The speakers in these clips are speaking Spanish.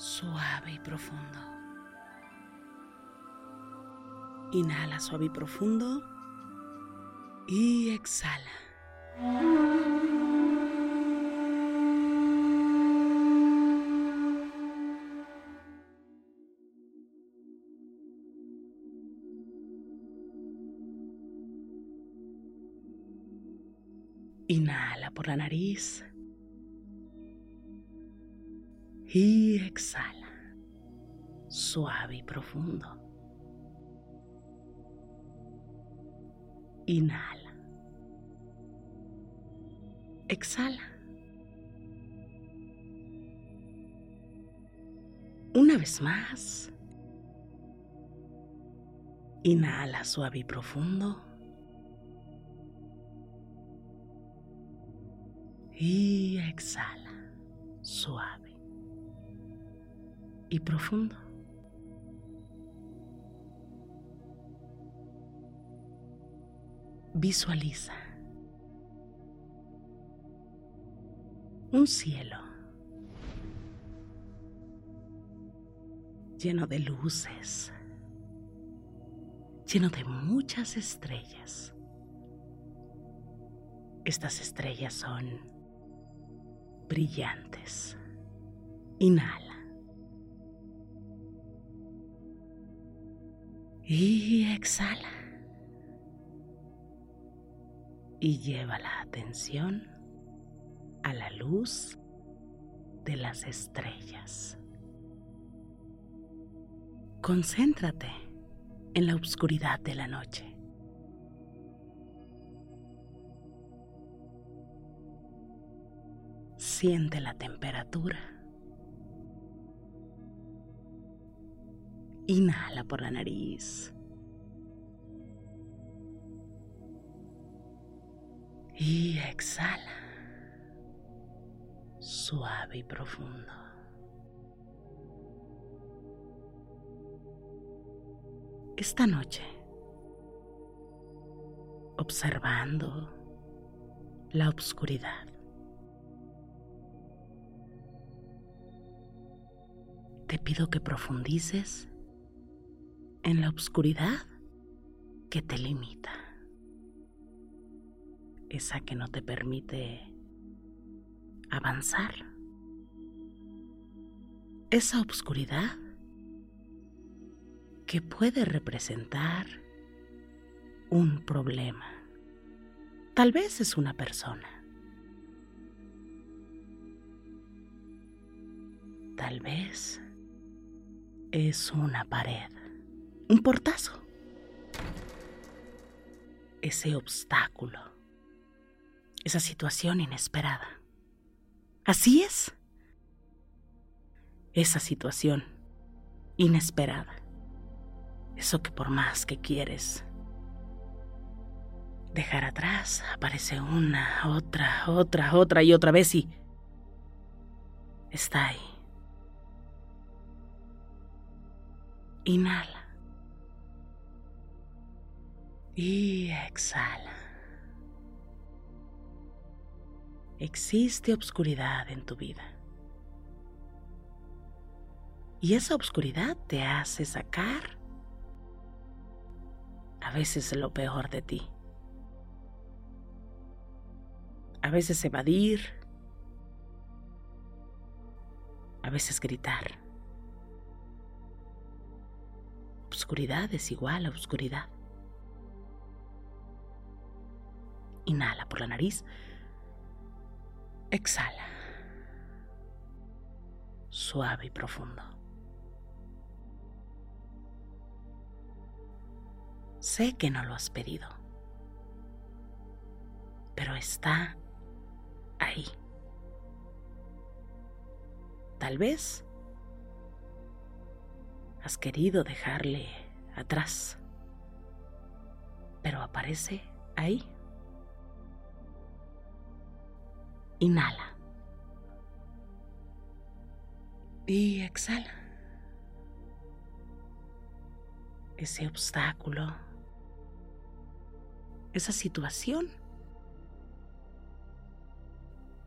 suave y profundo. Inhala suave y profundo. Y exhala. Inhala por la nariz. Y exhala, suave y profundo. Inhala. Exhala. Una vez más. Inhala suave y profundo. Y exhala, suave y profundo. Visualiza un cielo lleno de luces, lleno de muchas estrellas. Estas estrellas son brillantes. Inhala. Y exhala. Y lleva la atención a la luz de las estrellas. Concéntrate en la oscuridad de la noche. Siente la temperatura. Inhala por la nariz. Y exhala. Suave y profundo. Esta noche, observando la oscuridad, te pido que profundices en la oscuridad que te limita, esa que no te permite avanzar, esa oscuridad que puede representar un problema, Tal vez es una persona. Tal vez es una pared, un portazo, ese obstáculo, esa situación inesperada. Así es, esa situación inesperada, eso que por más que quieres dejar atrás, aparece una, otra, otra, otra y otra vez y está ahí. Inhala. Y exhala. Existe obscuridad en tu vida. Y esa obscuridad te hace sacar a veces lo peor de ti. A veces evadir. A veces gritar. Obscuridad es igual a obscuridad. Inhala por la nariz. Exhala. Suave y profundo. Sé que no lo has pedido, pero está ahí. Tal vez has querido dejarle atrás, pero aparece ahí. Inhala. Y exhala. Ese obstáculo, esa situación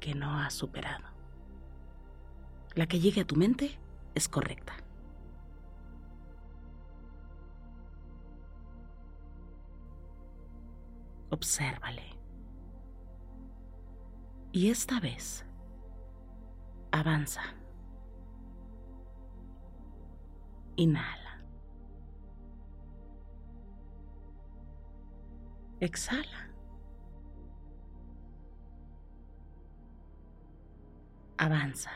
que no has superado. La que llegue a tu mente es correcta. Obsérvale. Y esta vez, avanza. Inhala. Exhala. Avanza.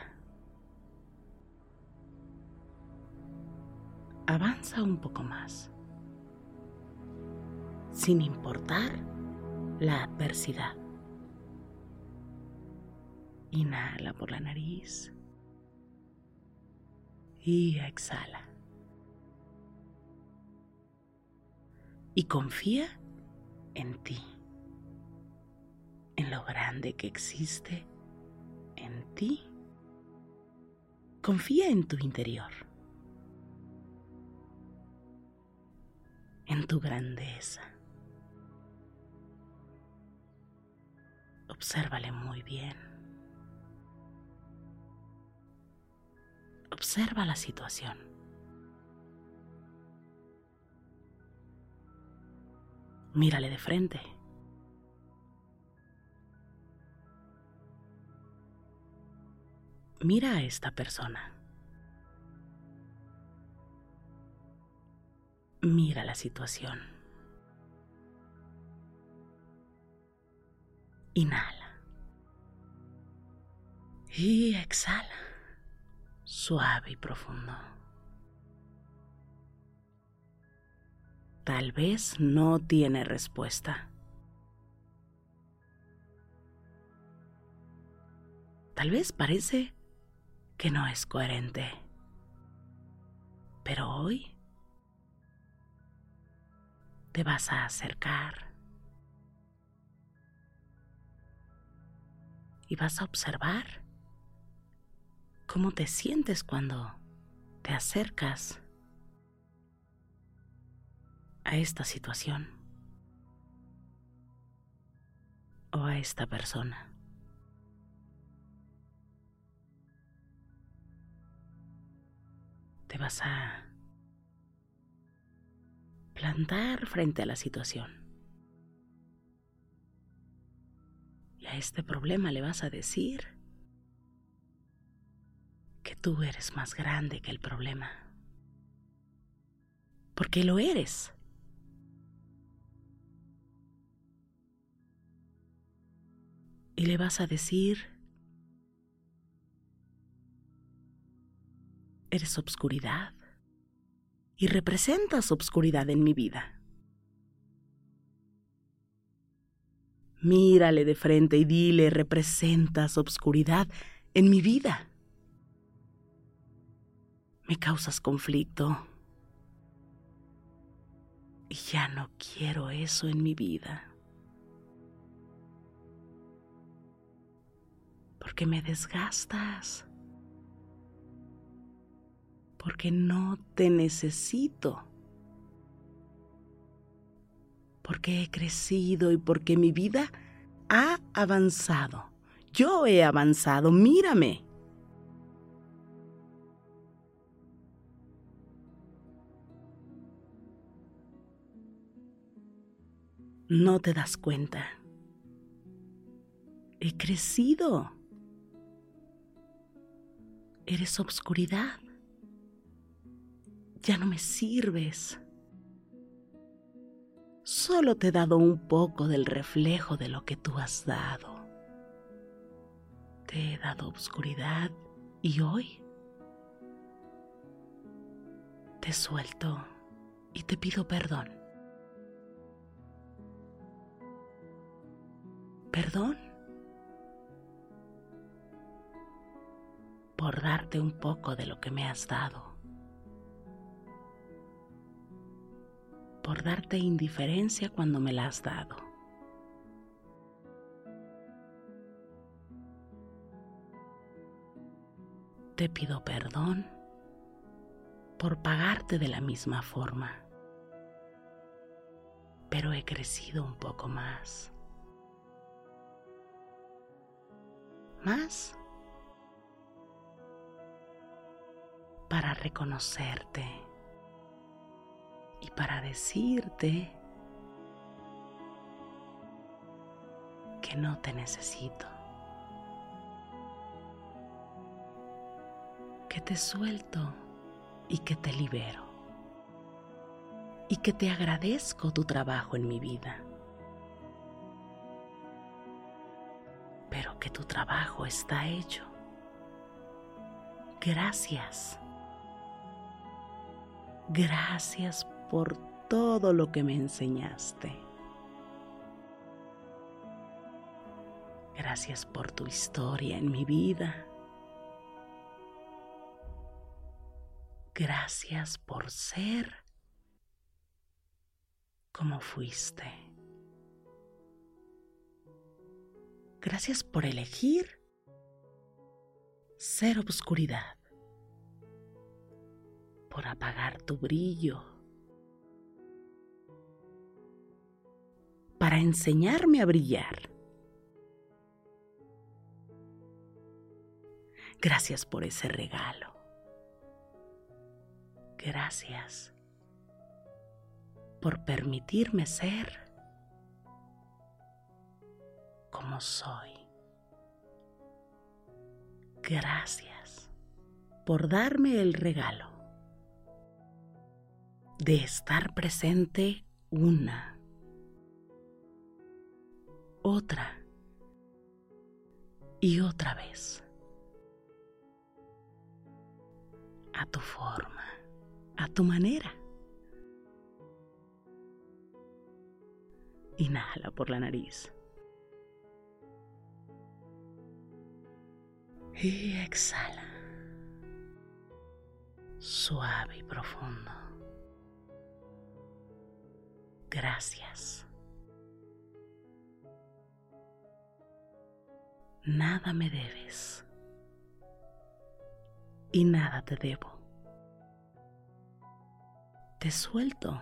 Avanza un poco más, sin importar la adversidad. Inhala por la nariz y exhala. Y confía en ti, en lo grande que existe en ti. Confía en tu interior, en tu grandeza. Obsérvale muy bien. Observa la situación. Mírale de frente. Mira a esta persona. Mira la situación. Inhala. Y exhala. Suave y profundo. Tal vez no tiene respuesta. Tal vez parece que no es coherente. Pero hoy te vas a acercar y vas a observar cómo te sientes cuando te acercas a esta situación o a esta persona. te vas a plantar frente a la situación. Y a este problema le vas a decir que tú eres más grande que el problema. Porque lo eres. Y le vas a decir, eres obscuridad y representas obscuridad en mi vida. Mírale de frente y dile, representas obscuridad en mi vida. Me causas conflicto. Y ya no quiero eso en mi vida. Porque me desgastas. Porque no te necesito porque he crecido y porque mi vida ha avanzado. Yo he avanzado, mírame. No te das cuenta. He crecido. Eres obscuridad. Ya no me sirves. Solo te he dado un poco del reflejo de lo que tú has dado. Te he dado obscuridad y hoy te suelto y te pido perdón. Perdón por darte un poco de lo que me has dado. por darte indiferencia cuando me la has dado. Te pido perdón por pagarte de la misma forma, pero he crecido un poco más. Más para reconocerte y para decirte que no te necesito, que te suelto y que te libero y que te agradezco tu trabajo en mi vida, pero que tu trabajo está hecho. Gracias. Gracias por todo lo que me enseñaste. Gracias por tu historia en mi vida. Gracias por ser como fuiste. Gracias por elegir ser obscuridad, por apagar tu brillo para enseñarme a brillar. Gracias por ese regalo. Gracias por permitirme ser como soy. Gracias por darme el regalo de estar presente una otra y otra vez. A tu forma, a tu manera. Inhala por la nariz. Y exhala. Suave y profundo. Gracias. nada me debes y nada te debo. Te suelto.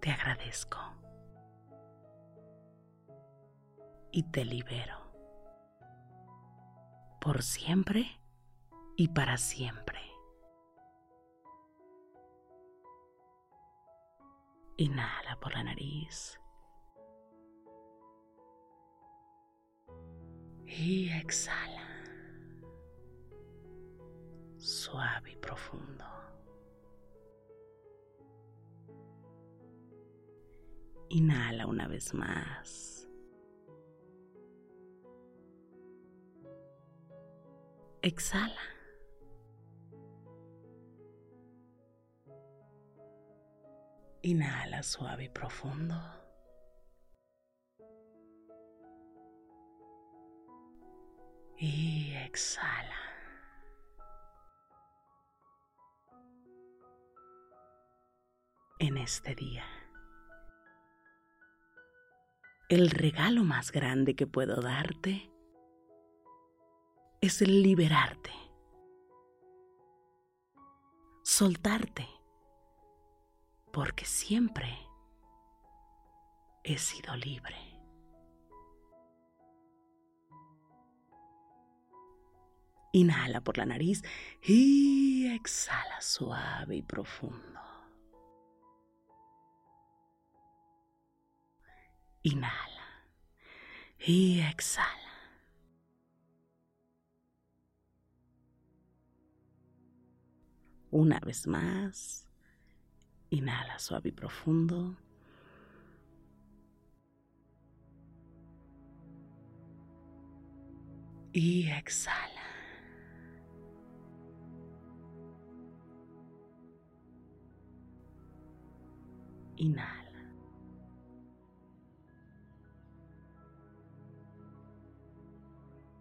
Te agradezco. Y te libero. Por siempre y para siempre. Inhala por la nariz. y exhala. Suave y profundo. Inhala una vez más. Exhala. Inhala suave y profundo. Y exhala. En este día, el regalo más grande que puedo darte es liberarte, soltarte, porque siempre he sido libre. Inhala por la nariz y exhala suave y profundo. Inhala y exhala. Una vez más, inhala suave y profundo. Y exhala. Inhala.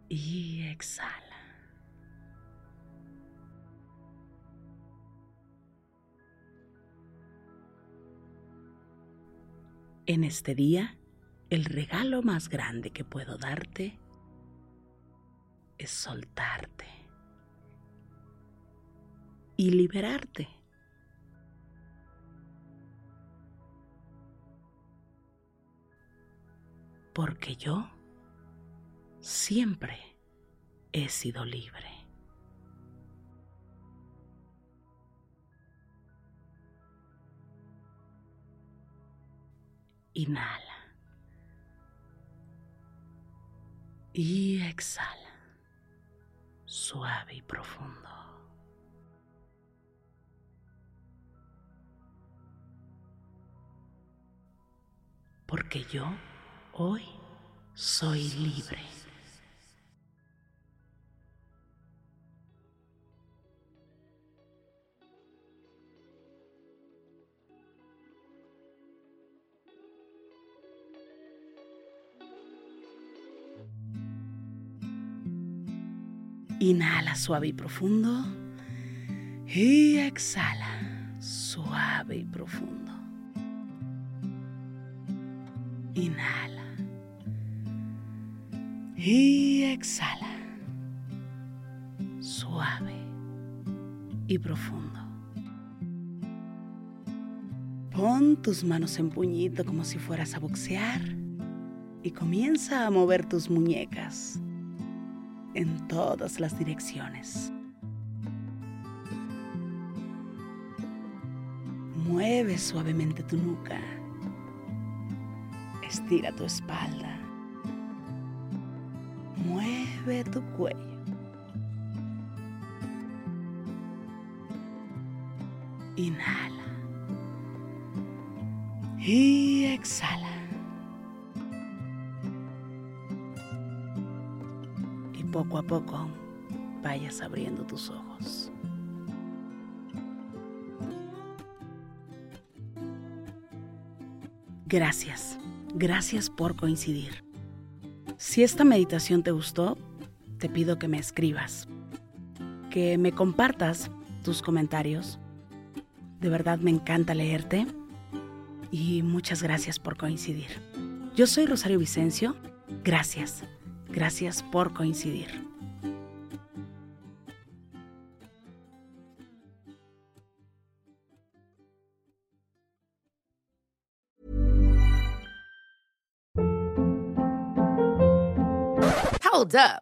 Y exhala. En este día, el regalo más grande que puedo darte es soltarte y liberarte. Porque yo siempre he sido libre. Inhala. Y exhala. Suave y profundo. Porque yo hoy soy libre. Inhala suave y profundo. Y exhala suave y profundo. Inhala. Y exhala. Suave y profundo. Pon tus manos en puñito como si fueras a boxear y comienza a mover tus muñecas en todas las direcciones. Mueve suavemente tu nuca. Estira tu espalda. Mueve tu cuello. Inhala. Y exhala. Poco a poco vayas abriendo tus ojos. Gracias, gracias por coincidir. Si esta meditación te gustó, te pido que me escribas, que me compartas tus comentarios. De verdad me encanta leerte y muchas gracias por coincidir. Yo soy Rosario Vicencio. Gracias, gracias por coincidir. Hold up.